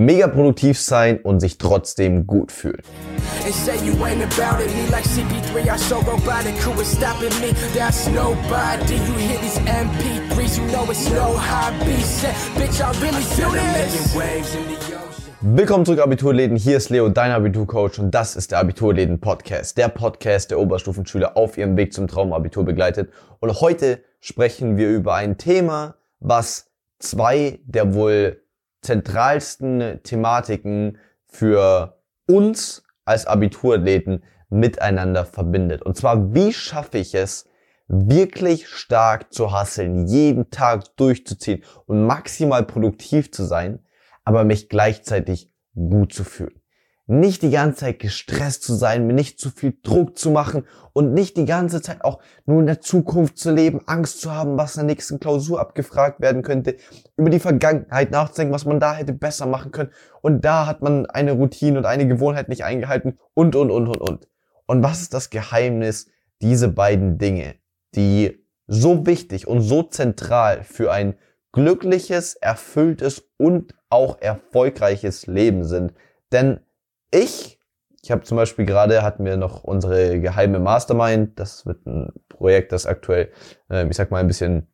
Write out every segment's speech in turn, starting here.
mega produktiv sein und sich trotzdem gut fühlen. and say you ain't about it. Me like CP3, I so robotic. Who is stopping me? That's nobody. You hear these MP3s, you know it's no hobby. Said, bitch, I really do this. waves in the ocean. Willkommen zurück, Abiturläden. Hier ist Leo, dein Abiturcoach und das ist der Abiturläden Podcast. Der Podcast, der Oberstufenschüler auf ihrem Weg zum Traumabitur begleitet. Und heute sprechen wir über ein Thema, was zwei der wohl zentralsten Thematiken für uns als Abiturathleten miteinander verbindet. Und zwar, wie schaffe ich es, wirklich stark zu hasseln, jeden Tag durchzuziehen und maximal produktiv zu sein, aber mich gleichzeitig gut zu fühlen nicht die ganze Zeit gestresst zu sein, mir nicht zu viel Druck zu machen und nicht die ganze Zeit auch nur in der Zukunft zu leben, Angst zu haben, was in der nächsten Klausur abgefragt werden könnte, über die Vergangenheit nachzudenken, was man da hätte besser machen können und da hat man eine Routine und eine Gewohnheit nicht eingehalten und, und, und, und, und. Und was ist das Geheimnis, diese beiden Dinge, die so wichtig und so zentral für ein glückliches, erfülltes und auch erfolgreiches Leben sind? Denn ich, ich habe zum Beispiel gerade, hatten wir noch unsere geheime Mastermind. Das wird ein Projekt, das aktuell, äh, ich sag mal, ein bisschen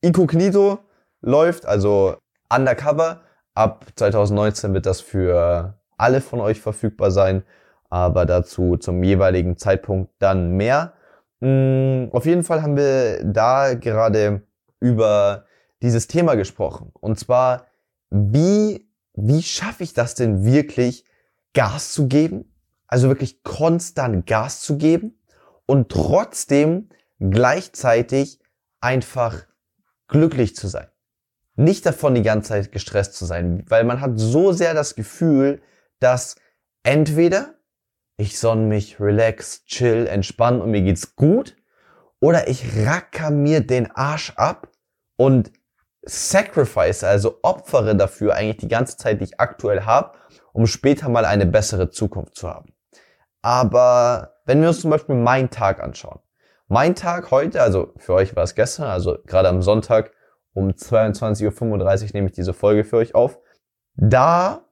inkognito läuft, also undercover. Ab 2019 wird das für alle von euch verfügbar sein, aber dazu zum jeweiligen Zeitpunkt dann mehr. Mm, auf jeden Fall haben wir da gerade über dieses Thema gesprochen. Und zwar, wie, wie schaffe ich das denn wirklich, Gas zu geben, also wirklich konstant Gas zu geben und trotzdem gleichzeitig einfach glücklich zu sein. Nicht davon die ganze Zeit gestresst zu sein, weil man hat so sehr das Gefühl, dass entweder ich sonne mich, relax, chill, entspann und mir geht's gut, oder ich racker mir den Arsch ab und sacrifice, also opfere dafür eigentlich die ganze Zeit, die ich aktuell habe um später mal eine bessere Zukunft zu haben. Aber wenn wir uns zum Beispiel meinen Tag anschauen. Mein Tag heute, also für euch war es gestern, also gerade am Sonntag um 22.35 Uhr nehme ich diese Folge für euch auf. Da,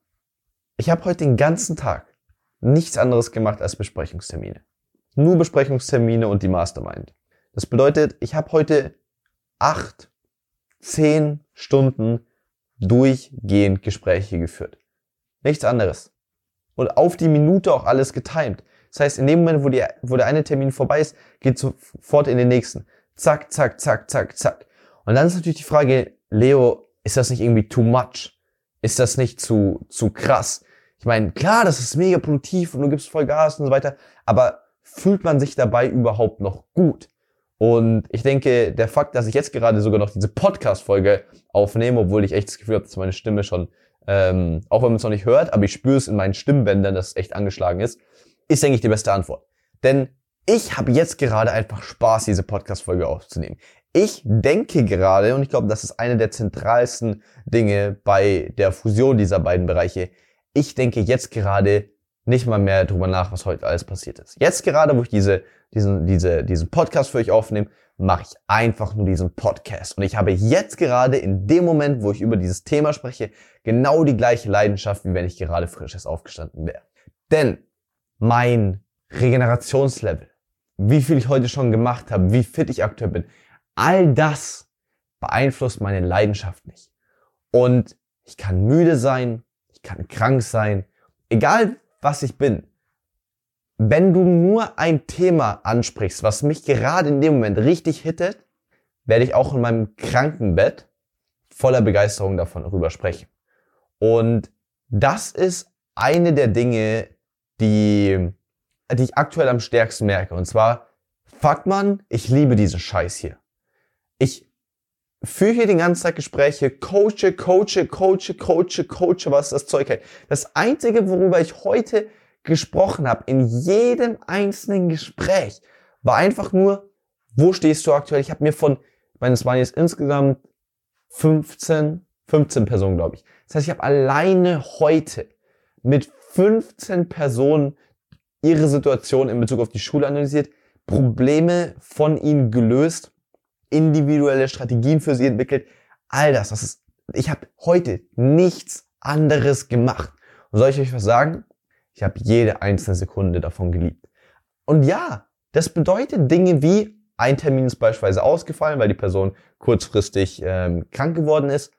ich habe heute den ganzen Tag nichts anderes gemacht als Besprechungstermine. Nur Besprechungstermine und die Mastermind. Das bedeutet, ich habe heute acht, zehn Stunden durchgehend Gespräche geführt. Nichts anderes. Und auf die Minute auch alles getimed. Das heißt, in dem Moment, wo, die, wo der eine Termin vorbei ist, geht sofort in den nächsten. Zack, zack, zack, zack, zack. Und dann ist natürlich die Frage, Leo, ist das nicht irgendwie too much? Ist das nicht zu, zu krass? Ich meine, klar, das ist mega produktiv und du gibst voll Gas und so weiter, aber fühlt man sich dabei überhaupt noch gut? Und ich denke, der Fakt, dass ich jetzt gerade sogar noch diese Podcast-Folge aufnehme, obwohl ich echt das Gefühl habe, dass meine Stimme schon ähm, auch wenn man es noch nicht hört, aber ich spüre es in meinen Stimmbändern, dass es echt angeschlagen ist, ist, denke ich, die beste Antwort. Denn ich habe jetzt gerade einfach Spaß, diese Podcast-Folge aufzunehmen. Ich denke gerade, und ich glaube, das ist eine der zentralsten Dinge bei der Fusion dieser beiden Bereiche, ich denke jetzt gerade nicht mal mehr drüber nach, was heute alles passiert ist. Jetzt gerade, wo ich diese, diesen, diese, diesen Podcast für euch aufnehme, mache ich einfach nur diesen Podcast. Und ich habe jetzt gerade in dem Moment, wo ich über dieses Thema spreche, genau die gleiche Leidenschaft, wie wenn ich gerade frisches aufgestanden wäre. Denn mein Regenerationslevel, wie viel ich heute schon gemacht habe, wie fit ich aktuell bin, all das beeinflusst meine Leidenschaft nicht. Und ich kann müde sein, ich kann krank sein, egal was ich bin, wenn du nur ein Thema ansprichst, was mich gerade in dem Moment richtig hittet, werde ich auch in meinem Krankenbett voller Begeisterung davon rüber sprechen. Und das ist eine der Dinge, die, die ich aktuell am stärksten merke. Und zwar, fuck man, ich liebe diesen Scheiß hier. Ich führe hier den ganzen Tag Gespräche, coache, coache, coache, coache, coache, was das Zeug hält. Das Einzige, worüber ich heute gesprochen habe, in jedem einzelnen Gespräch, war einfach nur, wo stehst du aktuell? Ich habe mir von, ich meine, es waren jetzt insgesamt 15, 15 Personen, glaube ich. Das heißt, ich habe alleine heute mit 15 Personen ihre Situation in Bezug auf die Schule analysiert, Probleme von ihnen gelöst individuelle Strategien für sie entwickelt. All das, das ist, ich habe heute nichts anderes gemacht. Und soll ich euch was sagen? Ich habe jede einzelne Sekunde davon geliebt. Und ja, das bedeutet Dinge wie ein Termin ist beispielsweise ausgefallen, weil die Person kurzfristig ähm, krank geworden ist.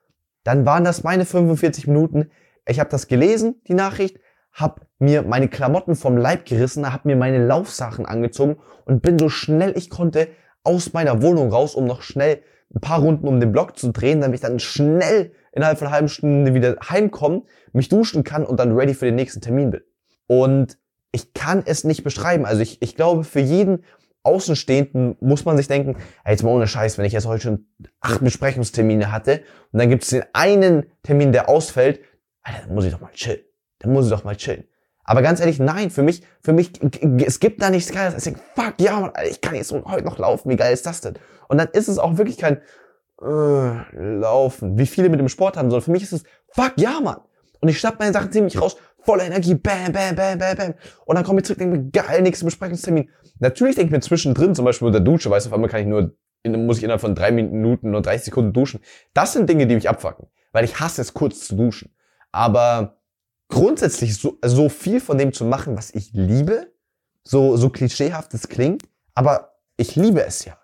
Dann waren das meine 45 Minuten. Ich habe das gelesen, die Nachricht, habe mir meine Klamotten vom Leib gerissen, habe mir meine Laufsachen angezogen und bin so schnell ich konnte aus meiner Wohnung raus, um noch schnell ein paar Runden um den Block zu drehen, damit ich dann schnell innerhalb von einer halben Stunde wieder heimkomme, mich duschen kann und dann ready für den nächsten Termin bin. Und ich kann es nicht beschreiben. Also ich, ich glaube, für jeden Außenstehenden muss man sich denken, ey, jetzt mal ohne Scheiß, wenn ich jetzt heute schon acht Besprechungstermine hatte und dann gibt es den einen Termin, der ausfällt, Alter, dann muss ich doch mal chillen. Dann muss ich doch mal chillen. Aber ganz ehrlich, nein, für mich, für mich, es gibt da nichts Geiles. Ich denke, fuck, ja, man, ich kann jetzt heute noch laufen, wie geil ist das denn? Und dann ist es auch wirklich kein äh, Laufen, wie viele mit dem Sport haben, sondern für mich ist es, fuck, ja, Mann. Und ich schnapp meine Sachen ziemlich raus, voller Energie, bam, bam, bam, bam, bam. Und dann komme ich zurück, denke mir, geil, nächster Besprechungstermin. Natürlich denke ich mir zwischendrin, zum Beispiel unter Dusche, weißt du, auf einmal kann ich nur, muss ich innerhalb von drei Minuten und 30 Sekunden duschen. Das sind Dinge, die mich abfacken. Weil ich hasse es, kurz zu duschen. Aber grundsätzlich so, so viel von dem zu machen, was ich liebe, so, so klischeehaft es klingt, aber ich liebe es ja.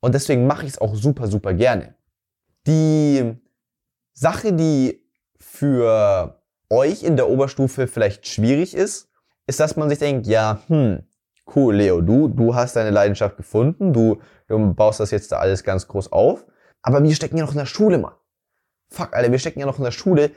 Und deswegen mache ich es auch super, super gerne. Die Sache, die für euch in der Oberstufe vielleicht schwierig ist, ist, dass man sich denkt, ja, hm, cool, Leo, du, du hast deine Leidenschaft gefunden, du, du baust das jetzt da alles ganz groß auf, aber wir stecken ja noch in der Schule, Mann. Fuck, Alter, wir stecken ja noch in der Schule.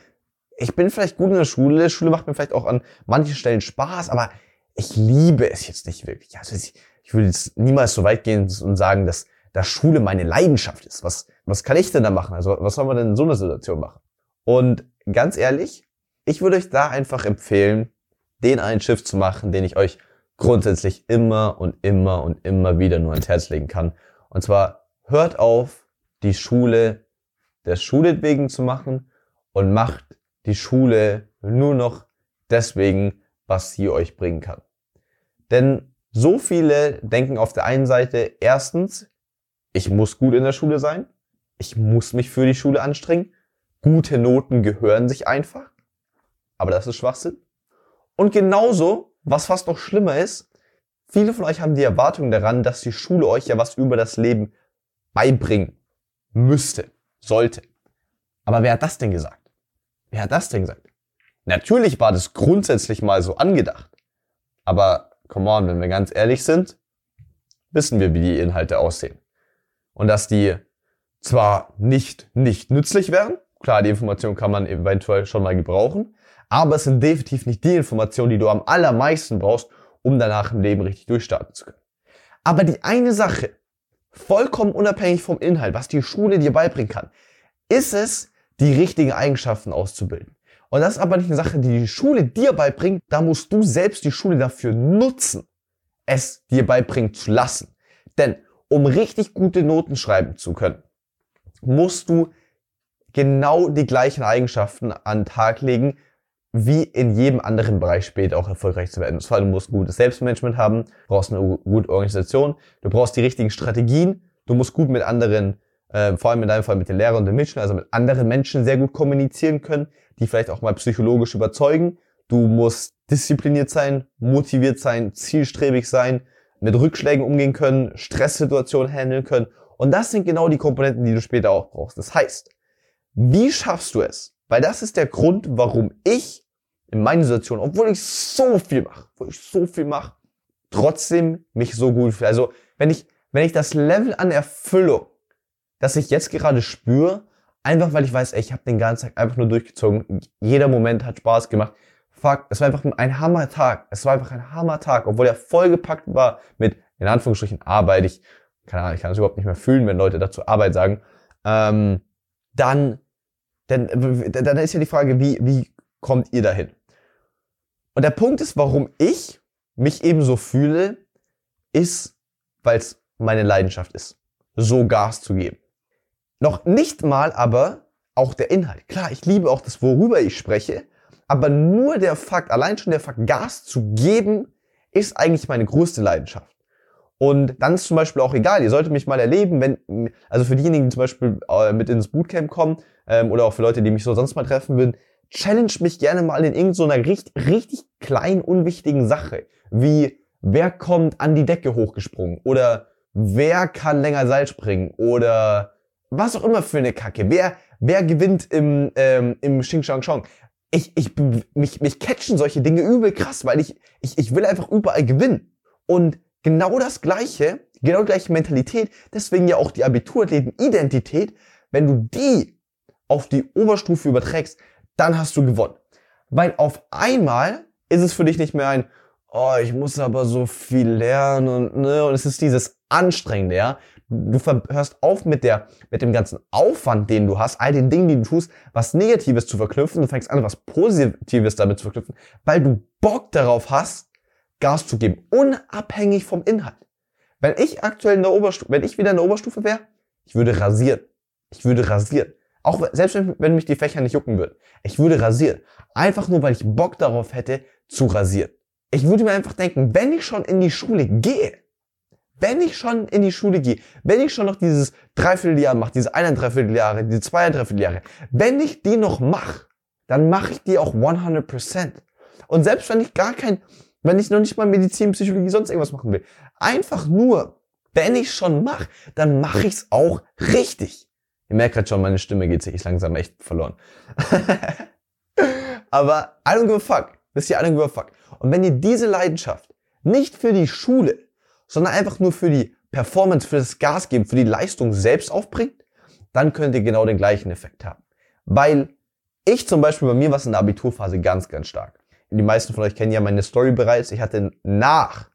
Ich bin vielleicht gut in der Schule, Schule macht mir vielleicht auch an manchen Stellen Spaß, aber ich liebe es jetzt nicht wirklich. Also ich, ich würde jetzt niemals so weit gehen und sagen, dass, dass Schule meine Leidenschaft ist. Was, was kann ich denn da machen? Also was soll man denn in so einer Situation machen? Und ganz ehrlich, ich würde euch da einfach empfehlen, den einen Schiff zu machen, den ich euch grundsätzlich immer und immer und immer wieder nur ans Herz legen kann. Und zwar hört auf, die Schule der Schule wegen zu machen und macht die Schule nur noch deswegen, was sie euch bringen kann. Denn so viele denken auf der einen Seite erstens, ich muss gut in der Schule sein, ich muss mich für die Schule anstrengen, gute Noten gehören sich einfach. Aber das ist Schwachsinn. Und genauso, was fast noch schlimmer ist, viele von euch haben die Erwartung daran, dass die Schule euch ja was über das Leben beibringen müsste, sollte. Aber wer hat das denn gesagt? Wer hat das denn gesagt? Natürlich war das grundsätzlich mal so angedacht. Aber, come on, wenn wir ganz ehrlich sind, wissen wir, wie die Inhalte aussehen. Und dass die zwar nicht, nicht nützlich wären, klar, die Information kann man eventuell schon mal gebrauchen, aber es sind definitiv nicht die Informationen, die du am allermeisten brauchst, um danach im Leben richtig durchstarten zu können. Aber die eine Sache, vollkommen unabhängig vom Inhalt, was die Schule dir beibringen kann, ist es, die richtigen Eigenschaften auszubilden. Und das ist aber nicht eine Sache, die die Schule dir beibringt, da musst du selbst die Schule dafür nutzen, es dir beibringen zu lassen. Denn um richtig gute Noten schreiben zu können, musst du genau die gleichen Eigenschaften an den Tag legen, wie in jedem anderen Bereich später auch erfolgreich zu werden. Und zwar, du musst gutes Selbstmanagement haben, brauchst eine gute Organisation, du brauchst die richtigen Strategien, du musst gut mit anderen, äh, vor allem in deinem Fall mit den Lehrern und den Mitschülern, also mit anderen Menschen sehr gut kommunizieren können, die vielleicht auch mal psychologisch überzeugen. Du musst diszipliniert sein, motiviert sein, zielstrebig sein, mit Rückschlägen umgehen können, Stresssituationen handeln können. Und das sind genau die Komponenten, die du später auch brauchst. Das heißt, wie schaffst du es, weil das ist der Grund, warum ich in meiner Situation, obwohl ich so viel mache, obwohl ich so viel mache, trotzdem mich so gut fühle. Also wenn ich, wenn ich das Level an Erfüllung, das ich jetzt gerade spüre, einfach weil ich weiß, ey, ich habe den ganzen Tag einfach nur durchgezogen, jeder Moment hat Spaß gemacht. Fuck, es war einfach ein Hammer-Tag. Es war einfach ein Hammer-Tag, obwohl er vollgepackt war mit, in Anführungsstrichen, Arbeit. Ich, keine Ahnung, ich kann es überhaupt nicht mehr fühlen, wenn Leute dazu Arbeit sagen. Ähm, dann denn dann ist ja die Frage, wie, wie kommt ihr dahin? Und der Punkt ist, warum ich mich eben so fühle, ist, weil es meine Leidenschaft ist, so Gas zu geben. Noch nicht mal aber auch der Inhalt. Klar, ich liebe auch das, worüber ich spreche, aber nur der Fakt, allein schon der Fakt, Gas zu geben, ist eigentlich meine größte Leidenschaft. Und dann ist zum Beispiel auch egal, ihr solltet mich mal erleben, wenn, also für diejenigen, die zum Beispiel äh, mit ins Bootcamp kommen, ähm, oder auch für Leute, die mich so sonst mal treffen würden, challenge mich gerne mal in irgendeiner richtig, richtig kleinen, unwichtigen Sache. Wie, wer kommt an die Decke hochgesprungen? Oder wer kann länger Seil springen? Oder was auch immer für eine Kacke. Wer, wer gewinnt im, ähm, im Xing Shang Chong? Ich, ich, mich, mich catchen solche Dinge übel krass, weil ich, ich, ich will einfach überall gewinnen. Und genau das Gleiche, genau die gleiche Mentalität, deswegen ja auch die Abiturathleten-Identität, wenn du die auf die Oberstufe überträgst, dann hast du gewonnen. Weil auf einmal ist es für dich nicht mehr ein, oh, ich muss aber so viel lernen und, ne, und es ist dieses Anstrengende, ja. Du hörst auf mit der, mit dem ganzen Aufwand, den du hast, all den Dingen, die du tust, was Negatives zu verknüpfen, du fängst an, was Positives damit zu verknüpfen, weil du Bock darauf hast, Gas zu geben, unabhängig vom Inhalt. Wenn ich aktuell in der Oberstufe, wenn ich wieder in der Oberstufe wäre, ich würde rasieren. Ich würde rasieren. Auch selbst wenn, wenn mich die Fächer nicht jucken würden. Ich würde rasieren. Einfach nur, weil ich Bock darauf hätte, zu rasieren. Ich würde mir einfach denken, wenn ich schon in die Schule gehe, wenn ich schon in die Schule gehe, wenn ich schon noch dieses Dreivierteljahr mache, diese eine Dreivierteljahre, diese zwei Dreivierteljahre, wenn ich die noch mache, dann mache ich die auch 100%. Und selbst wenn ich gar kein, wenn ich noch nicht mal Medizin, Psychologie, sonst irgendwas machen will, einfach nur, wenn ich schon mache, dann mache ich es auch richtig. Ihr merkt gerade schon, meine Stimme geht sich langsam echt verloren. Aber I don't give a fuck. Wisst ihr, I don't give a fuck. Und wenn ihr diese Leidenschaft nicht für die Schule, sondern einfach nur für die Performance, für das Gas geben, für die Leistung selbst aufbringt, dann könnt ihr genau den gleichen Effekt haben. Weil ich zum Beispiel bei mir war es in der Abiturphase ganz, ganz stark. Die meisten von euch kennen ja meine Story bereits. Ich hatte nach,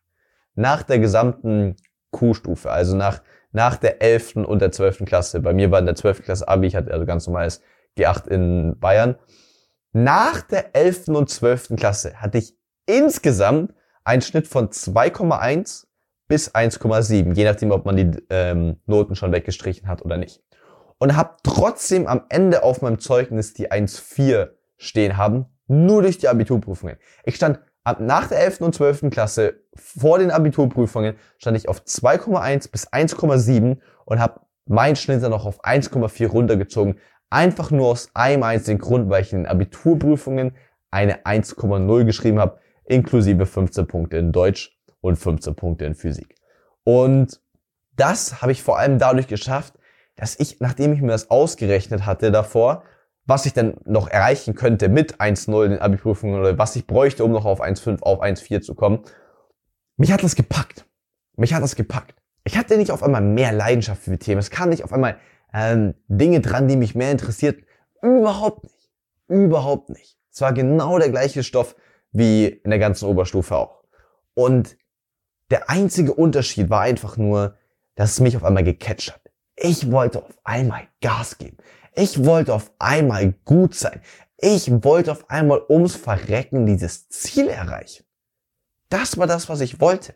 nach der gesamten Q-Stufe, also nach nach der 11. und der 12. Klasse. Bei mir war in der 12. Klasse Abi, ich hatte also ganz normales G8 in Bayern. Nach der 11. und 12. Klasse hatte ich insgesamt einen Schnitt von 2,1 bis 1,7, je nachdem, ob man die ähm, Noten schon weggestrichen hat oder nicht. Und habe trotzdem am Ende auf meinem Zeugnis die 1,4 stehen haben, nur durch die Abiturprüfungen. Ich stand Ab nach der 11. und 12. Klasse, vor den Abiturprüfungen, stand ich auf 2,1 bis 1,7 und habe meinen Schnitt dann noch auf 1,4 runtergezogen. Einfach nur aus einem einzigen Grund, weil ich in den Abiturprüfungen eine 1,0 geschrieben habe, inklusive 15 Punkte in Deutsch und 15 Punkte in Physik. Und das habe ich vor allem dadurch geschafft, dass ich, nachdem ich mir das ausgerechnet hatte davor, was ich dann noch erreichen könnte mit 1.0 in den Abi-Prüfungen oder was ich bräuchte, um noch auf 1.5, auf 1.4 zu kommen. Mich hat das gepackt. Mich hat das gepackt. Ich hatte nicht auf einmal mehr Leidenschaft für die Themen. Es kam nicht auf einmal ähm, Dinge dran, die mich mehr interessiert. Überhaupt nicht. Überhaupt nicht. Es war genau der gleiche Stoff wie in der ganzen Oberstufe auch. Und der einzige Unterschied war einfach nur, dass es mich auf einmal gecatcht hat. Ich wollte auf einmal Gas geben. Ich wollte auf einmal gut sein. Ich wollte auf einmal ums Verrecken dieses Ziel erreichen. Das war das, was ich wollte.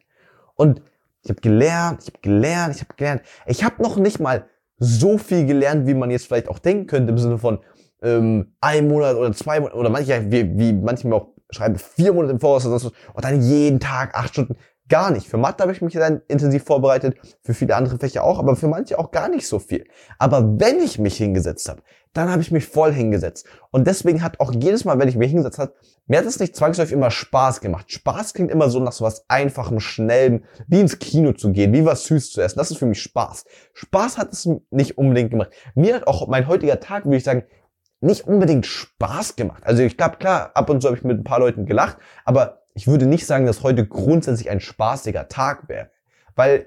Und ich habe gelernt, ich habe gelernt, ich habe gelernt. Ich habe noch nicht mal so viel gelernt, wie man jetzt vielleicht auch denken könnte, im Sinne von ähm, ein Monat oder zwei Monate oder manche, wie, wie manchmal auch schreiben, vier Monate im Voraus oder so, und dann jeden Tag acht Stunden. Gar nicht. Für Mathe habe ich mich dann intensiv vorbereitet, für viele andere Fächer auch, aber für manche auch gar nicht so viel. Aber wenn ich mich hingesetzt habe, dann habe ich mich voll hingesetzt. Und deswegen hat auch jedes Mal, wenn ich mich hingesetzt habe, mir hat es nicht zwangsläufig immer Spaß gemacht. Spaß klingt immer so nach so was Einfachem, Schnellem, wie ins Kino zu gehen, wie was Süß zu essen. Das ist für mich Spaß. Spaß hat es nicht unbedingt gemacht. Mir hat auch mein heutiger Tag, würde ich sagen, nicht unbedingt Spaß gemacht. Also ich glaube, klar, ab und zu habe ich mit ein paar Leuten gelacht, aber ich würde nicht sagen, dass heute grundsätzlich ein spaßiger Tag wäre. Weil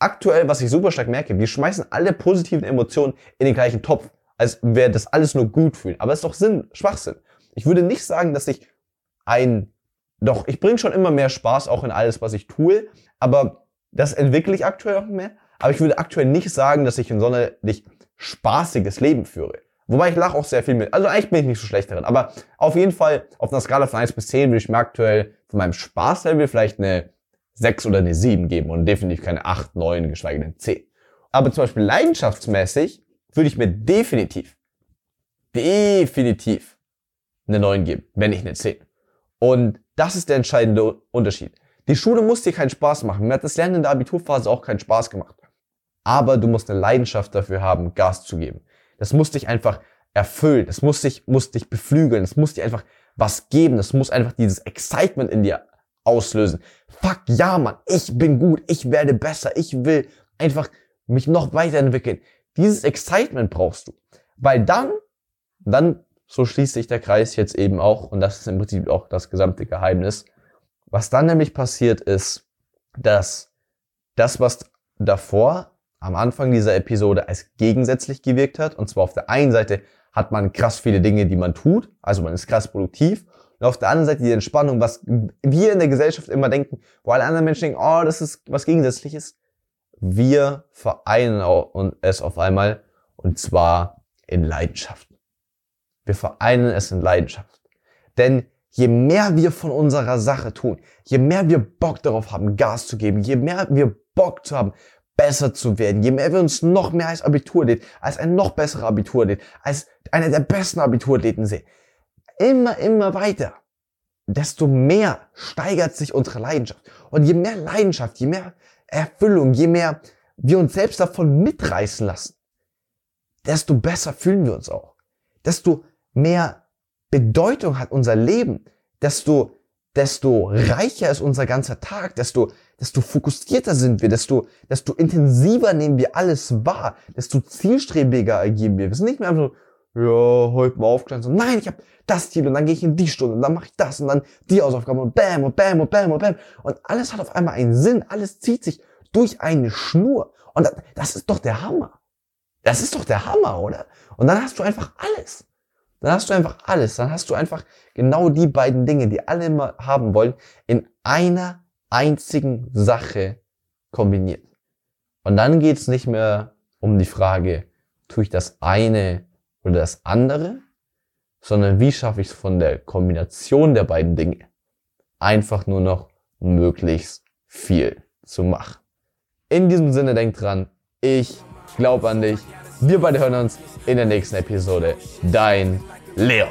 aktuell, was ich super stark merke, wir schmeißen alle positiven Emotionen in den gleichen Topf, als wäre das alles nur gut fühlen. Aber es ist doch Sinn, Schwachsinn. Ich würde nicht sagen, dass ich ein, doch, ich bringe schon immer mehr Spaß auch in alles, was ich tue, aber das entwickle ich aktuell auch mehr. Aber ich würde aktuell nicht sagen, dass ich ein sonderlich spaßiges Leben führe. Wobei ich lache auch sehr viel mit. Also eigentlich bin ich nicht so schlecht darin. Aber auf jeden Fall auf einer Skala von 1 bis 10 würde ich mir aktuell von meinem Spaßlevel vielleicht eine 6 oder eine 7 geben und definitiv keine 8, 9, geschweige denn 10. Aber zum Beispiel leidenschaftsmäßig würde ich mir definitiv, definitiv eine 9 geben, wenn nicht eine 10. Und das ist der entscheidende Unterschied. Die Schule muss dir keinen Spaß machen. Mir hat das Lernen in der Abiturphase auch keinen Spaß gemacht. Aber du musst eine Leidenschaft dafür haben, Gas zu geben. Das muss dich einfach erfüllen. Es muss dich, muss dich beflügeln. Es muss dir einfach was geben. Es muss einfach dieses Excitement in dir auslösen. Fuck ja, Mann, ich bin gut. Ich werde besser. Ich will einfach mich noch weiterentwickeln. Dieses Excitement brauchst du. Weil dann, dann, so schließt sich der Kreis jetzt eben auch, und das ist im Prinzip auch das gesamte Geheimnis. Was dann nämlich passiert ist, dass das, was davor am Anfang dieser Episode als gegensätzlich gewirkt hat, und zwar auf der einen Seite hat man krass viele Dinge, die man tut, also man ist krass produktiv, und auf der anderen Seite die Entspannung, was wir in der Gesellschaft immer denken, wo alle anderen Menschen denken, oh, das ist was Gegensätzliches. Wir vereinen es auf einmal und zwar in Leidenschaft. Wir vereinen es in Leidenschaft. Denn je mehr wir von unserer Sache tun, je mehr wir Bock darauf haben, Gas zu geben, je mehr wir Bock zu haben, besser zu werden, je mehr wir uns noch mehr als Abiturlädt, als ein noch besserer Abiturlädt, als einer der besten Abiturläden sehen, immer, immer weiter, desto mehr steigert sich unsere Leidenschaft. Und je mehr Leidenschaft, je mehr Erfüllung, je mehr wir uns selbst davon mitreißen lassen, desto besser fühlen wir uns auch. Desto mehr Bedeutung hat unser Leben, desto, desto reicher ist unser ganzer Tag, desto, desto fokussierter sind wir, desto, desto intensiver nehmen wir alles wahr, desto zielstrebiger agieren wir. Wir sind nicht mehr einfach ja, heute mal aufgestanden, so, nein, ich habe das Ziel und dann gehe ich in die Stunde und dann mache ich das und dann die Hausaufgaben und bam und bam und bam und bam und alles hat auf einmal einen Sinn, alles zieht sich durch eine Schnur und das, ist doch der Hammer. Das ist doch der Hammer, oder? Und dann hast du einfach alles. Dann hast du einfach alles. Dann hast du einfach genau die beiden Dinge, die alle immer haben wollen, in einer einzigen Sache kombiniert. Und dann geht's nicht mehr um die Frage, tue ich das eine oder das andere, sondern wie schaffe ich es von der Kombination der beiden Dinge einfach nur noch möglichst viel zu machen. In diesem Sinne denkt dran, ich glaube an dich. Wir beide hören uns in der nächsten Episode. Dein Leo.